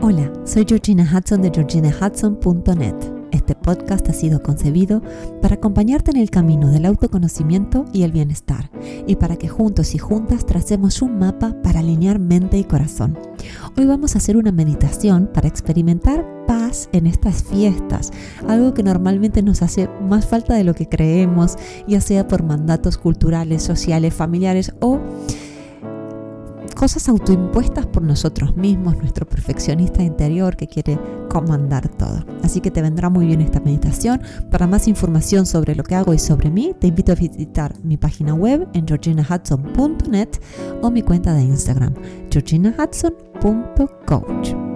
Hola, soy Georgina Hudson de georginahudson.net. Este podcast ha sido concebido para acompañarte en el camino del autoconocimiento y el bienestar, y para que juntos y juntas tracemos un mapa para alinear mente y corazón. Hoy vamos a hacer una meditación para experimentar paz en estas fiestas, algo que normalmente nos hace más falta de lo que creemos, ya sea por mandatos culturales, sociales, familiares o cosas autoimpuestas por nosotros mismos, nuestro perfeccionista interior que quiere comandar todo. Así que te vendrá muy bien esta meditación. Para más información sobre lo que hago y sobre mí, te invito a visitar mi página web en georginahudson.net o mi cuenta de Instagram, georginahudson.coach.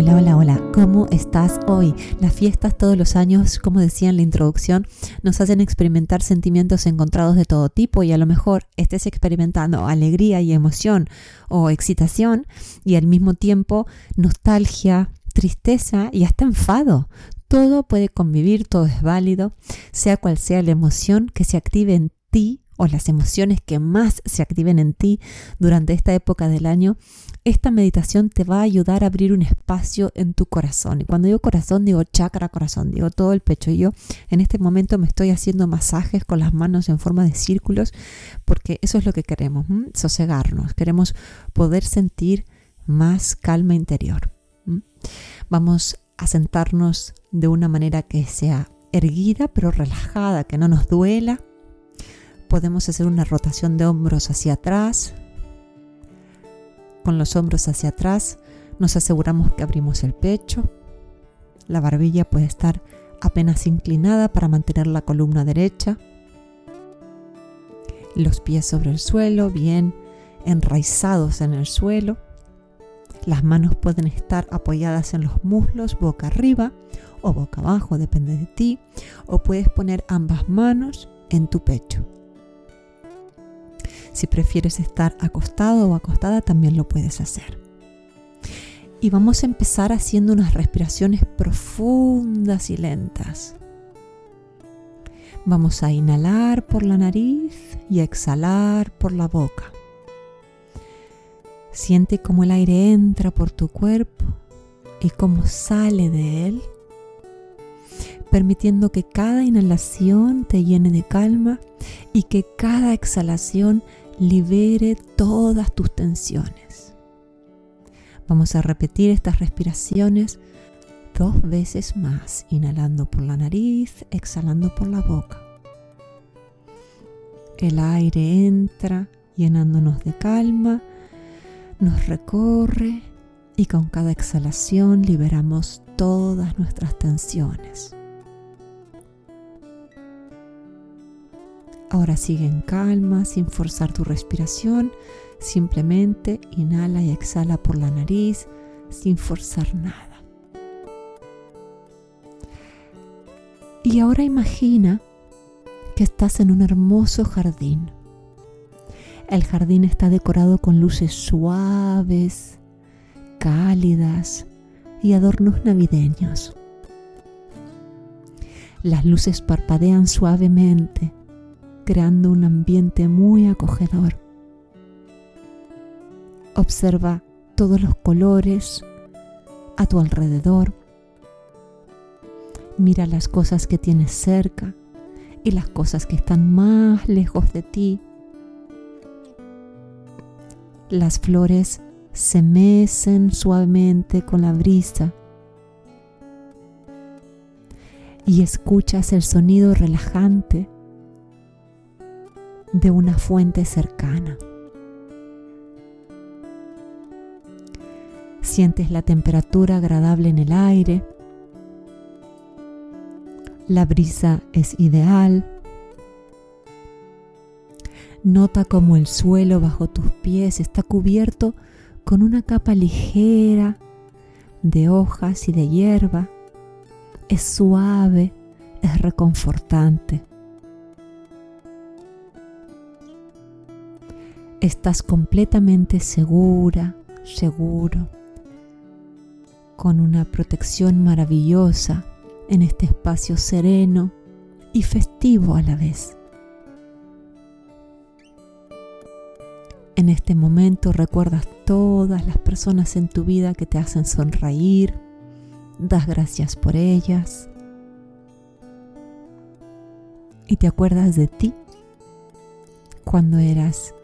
Hola, hola, hola, ¿cómo estás hoy? Las fiestas todos los años, como decía en la introducción, nos hacen experimentar sentimientos encontrados de todo tipo y a lo mejor estés experimentando alegría y emoción o excitación y al mismo tiempo nostalgia, tristeza y hasta enfado. Todo puede convivir, todo es válido, sea cual sea la emoción que se active en ti o las emociones que más se activen en ti durante esta época del año, esta meditación te va a ayudar a abrir un espacio en tu corazón. Y cuando digo corazón, digo chakra corazón, digo todo el pecho. Y yo en este momento me estoy haciendo masajes con las manos en forma de círculos, porque eso es lo que queremos, sosegarnos. Queremos poder sentir más calma interior. Vamos a sentarnos de una manera que sea erguida pero relajada, que no nos duela Podemos hacer una rotación de hombros hacia atrás. Con los hombros hacia atrás nos aseguramos que abrimos el pecho. La barbilla puede estar apenas inclinada para mantener la columna derecha. Los pies sobre el suelo, bien enraizados en el suelo. Las manos pueden estar apoyadas en los muslos, boca arriba o boca abajo, depende de ti. O puedes poner ambas manos en tu pecho. Si prefieres estar acostado o acostada, también lo puedes hacer. Y vamos a empezar haciendo unas respiraciones profundas y lentas. Vamos a inhalar por la nariz y exhalar por la boca. Siente cómo el aire entra por tu cuerpo y cómo sale de él, permitiendo que cada inhalación te llene de calma y que cada exhalación libere todas tus tensiones. Vamos a repetir estas respiraciones dos veces más, inhalando por la nariz, exhalando por la boca. El aire entra llenándonos de calma, nos recorre y con cada exhalación liberamos todas nuestras tensiones. Ahora sigue en calma, sin forzar tu respiración. Simplemente inhala y exhala por la nariz, sin forzar nada. Y ahora imagina que estás en un hermoso jardín. El jardín está decorado con luces suaves, cálidas y adornos navideños. Las luces parpadean suavemente creando un ambiente muy acogedor. Observa todos los colores a tu alrededor. Mira las cosas que tienes cerca y las cosas que están más lejos de ti. Las flores se mecen suavemente con la brisa y escuchas el sonido relajante de una fuente cercana. Sientes la temperatura agradable en el aire. La brisa es ideal. Nota como el suelo bajo tus pies está cubierto con una capa ligera de hojas y de hierba. Es suave, es reconfortante. Estás completamente segura, seguro, con una protección maravillosa en este espacio sereno y festivo a la vez. En este momento recuerdas todas las personas en tu vida que te hacen sonreír, das gracias por ellas y te acuerdas de ti cuando eras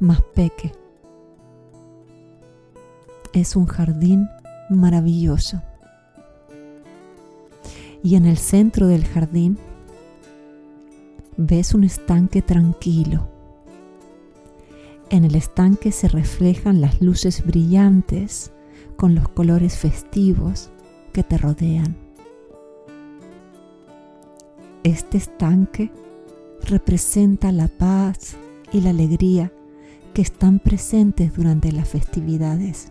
más peque. Es un jardín maravilloso. Y en el centro del jardín ves un estanque tranquilo en el estanque se reflejan las luces brillantes con los colores festivos que te rodean. Este estanque representa la paz y la alegría que están presentes durante las festividades.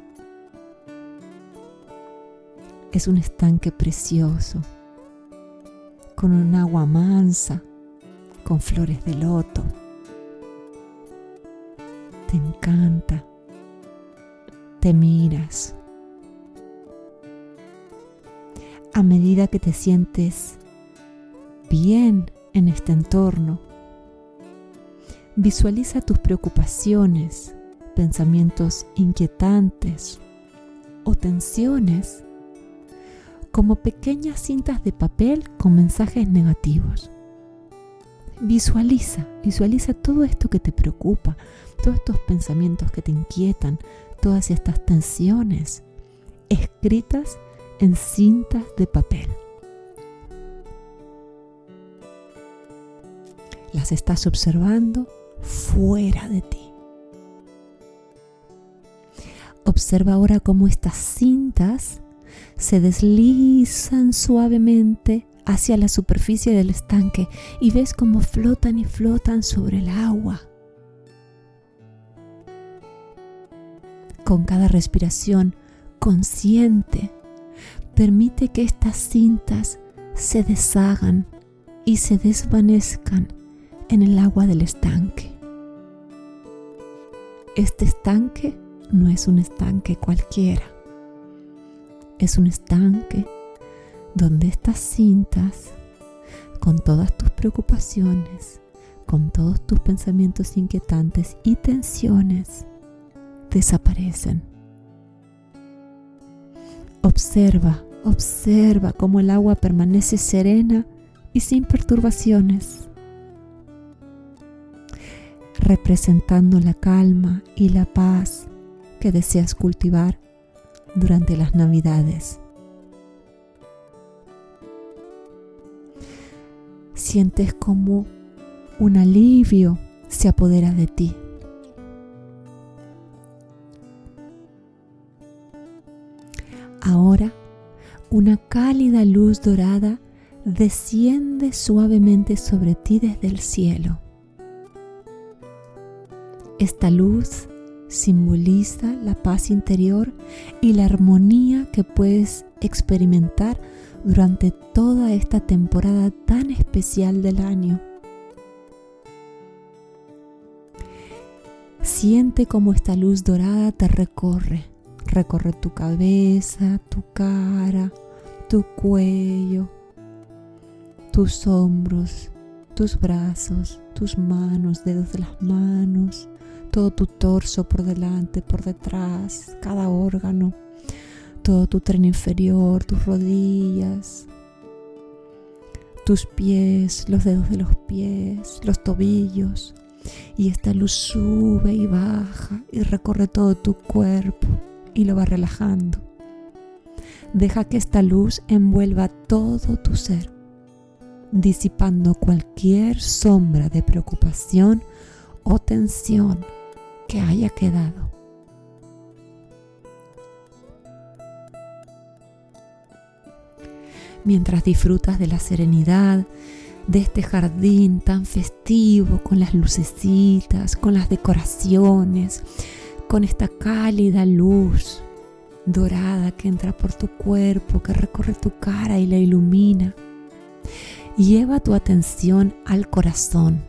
Es un estanque precioso, con un agua mansa, con flores de loto te encanta, te miras. A medida que te sientes bien en este entorno, visualiza tus preocupaciones, pensamientos inquietantes o tensiones como pequeñas cintas de papel con mensajes negativos. Visualiza, visualiza todo esto que te preocupa, todos estos pensamientos que te inquietan, todas estas tensiones escritas en cintas de papel. Las estás observando fuera de ti. Observa ahora cómo estas cintas se deslizan suavemente hacia la superficie del estanque y ves cómo flotan y flotan sobre el agua. Con cada respiración consciente, permite que estas cintas se deshagan y se desvanezcan en el agua del estanque. Este estanque no es un estanque cualquiera. Es un estanque donde estas cintas, con todas tus preocupaciones, con todos tus pensamientos inquietantes y tensiones, desaparecen. Observa, observa cómo el agua permanece serena y sin perturbaciones, representando la calma y la paz que deseas cultivar durante las navidades. sientes como un alivio se apodera de ti. Ahora una cálida luz dorada desciende suavemente sobre ti desde el cielo. Esta luz simboliza la paz interior y la armonía que puedes experimentar durante toda esta temporada tan especial del año. Siente cómo esta luz dorada te recorre, recorre tu cabeza, tu cara, tu cuello, tus hombros, tus brazos, tus manos, dedos de las manos, todo tu torso por delante, por detrás, cada órgano todo tu tren inferior, tus rodillas, tus pies, los dedos de los pies, los tobillos. Y esta luz sube y baja y recorre todo tu cuerpo y lo va relajando. Deja que esta luz envuelva todo tu ser, disipando cualquier sombra de preocupación o tensión que haya quedado. mientras disfrutas de la serenidad de este jardín tan festivo, con las lucecitas, con las decoraciones, con esta cálida luz dorada que entra por tu cuerpo, que recorre tu cara y la ilumina. Lleva tu atención al corazón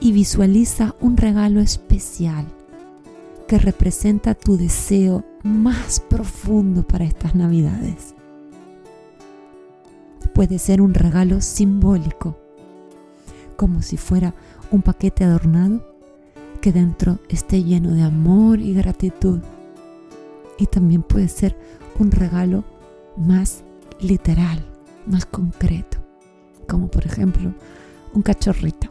y visualiza un regalo especial que representa tu deseo más profundo para estas navidades puede ser un regalo simbólico, como si fuera un paquete adornado que dentro esté lleno de amor y gratitud. Y también puede ser un regalo más literal, más concreto, como por ejemplo un cachorrito.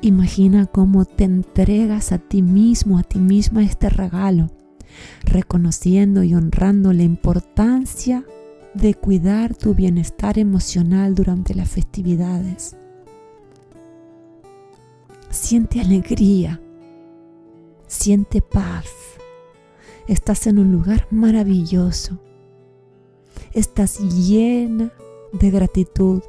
Imagina cómo te entregas a ti mismo, a ti misma este regalo, reconociendo y honrando la importancia de cuidar tu bienestar emocional durante las festividades. Siente alegría, siente paz. Estás en un lugar maravilloso. Estás llena de gratitud.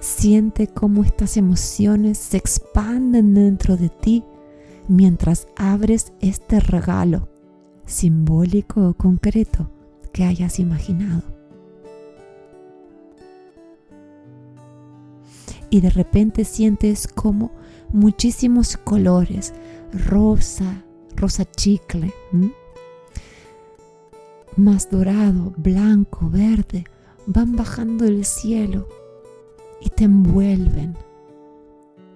Siente cómo estas emociones se expanden dentro de ti mientras abres este regalo simbólico o concreto que hayas imaginado. y de repente sientes como muchísimos colores, rosa, rosa chicle, más dorado, blanco, verde, van bajando del cielo y te envuelven.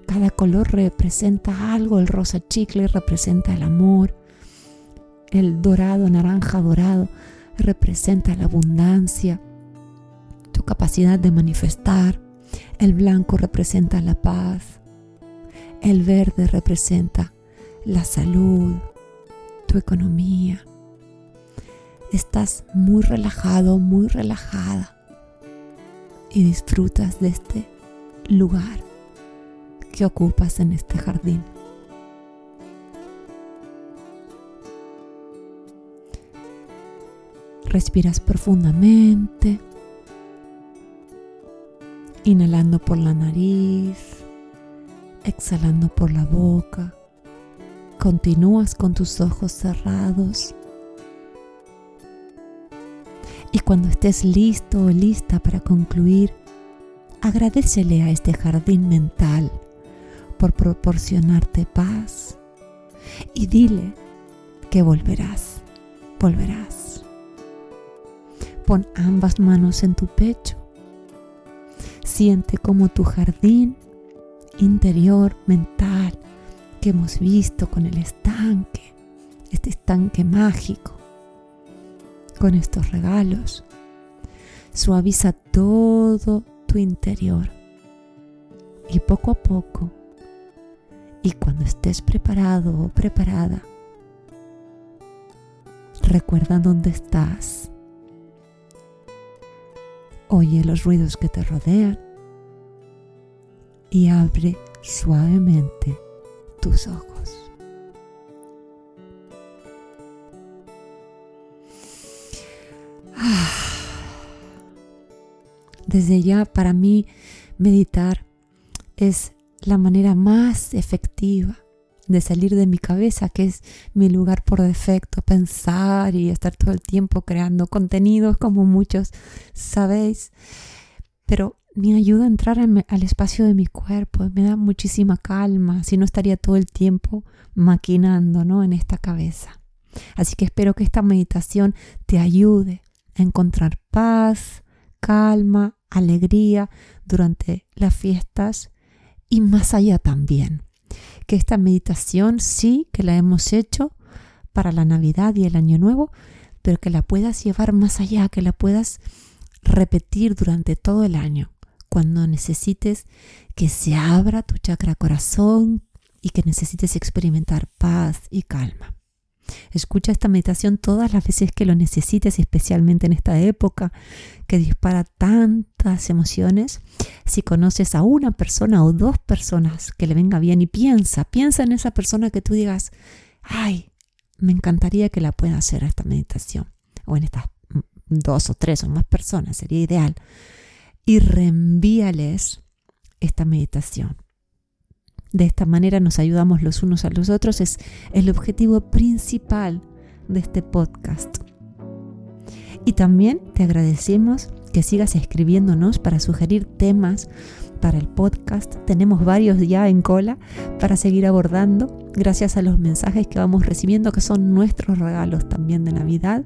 Cada color representa algo, el rosa chicle representa el amor, el dorado, naranja dorado, representa la abundancia, tu capacidad de manifestar, el blanco representa la paz. El verde representa la salud, tu economía. Estás muy relajado, muy relajada y disfrutas de este lugar que ocupas en este jardín. Respiras profundamente Inhalando por la nariz, exhalando por la boca. Continúas con tus ojos cerrados. Y cuando estés listo o lista para concluir, agradecele a este jardín mental por proporcionarte paz y dile que volverás, volverás. Pon ambas manos en tu pecho Siente como tu jardín interior mental que hemos visto con el estanque, este estanque mágico, con estos regalos, suaviza todo tu interior. Y poco a poco, y cuando estés preparado o preparada, recuerda dónde estás Oye los ruidos que te rodean y abre suavemente tus ojos. Ah. Desde ya para mí meditar es la manera más efectiva de salir de mi cabeza, que es mi lugar por defecto, pensar y estar todo el tiempo creando contenidos como muchos sabéis. Pero me ayuda a entrar al espacio de mi cuerpo, me da muchísima calma, si no estaría todo el tiempo maquinando ¿no? en esta cabeza. Así que espero que esta meditación te ayude a encontrar paz, calma, alegría durante las fiestas y más allá también que esta meditación sí que la hemos hecho para la Navidad y el Año Nuevo, pero que la puedas llevar más allá, que la puedas repetir durante todo el año, cuando necesites que se abra tu chakra corazón y que necesites experimentar paz y calma. Escucha esta meditación todas las veces que lo necesites, especialmente en esta época que dispara tantas emociones. Si conoces a una persona o dos personas que le venga bien y piensa, piensa en esa persona que tú digas, ay, me encantaría que la pueda hacer esta meditación. O en estas dos o tres o más personas, sería ideal. Y reenvíales esta meditación. De esta manera nos ayudamos los unos a los otros. Es el objetivo principal de este podcast. Y también te agradecemos que sigas escribiéndonos para sugerir temas para el podcast. Tenemos varios ya en cola para seguir abordando gracias a los mensajes que vamos recibiendo que son nuestros regalos también de Navidad.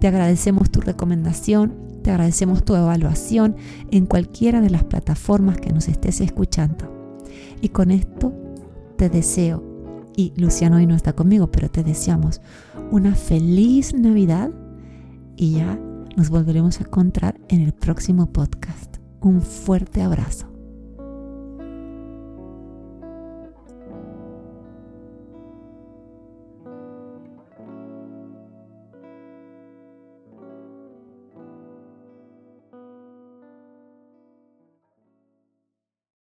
Te agradecemos tu recomendación te agradecemos tu evaluación en cualquiera de las plataformas que nos estés escuchando. Y con esto te deseo, y Luciano hoy no está conmigo, pero te deseamos una feliz Navidad y ya nos volveremos a encontrar en el próximo podcast. Un fuerte abrazo.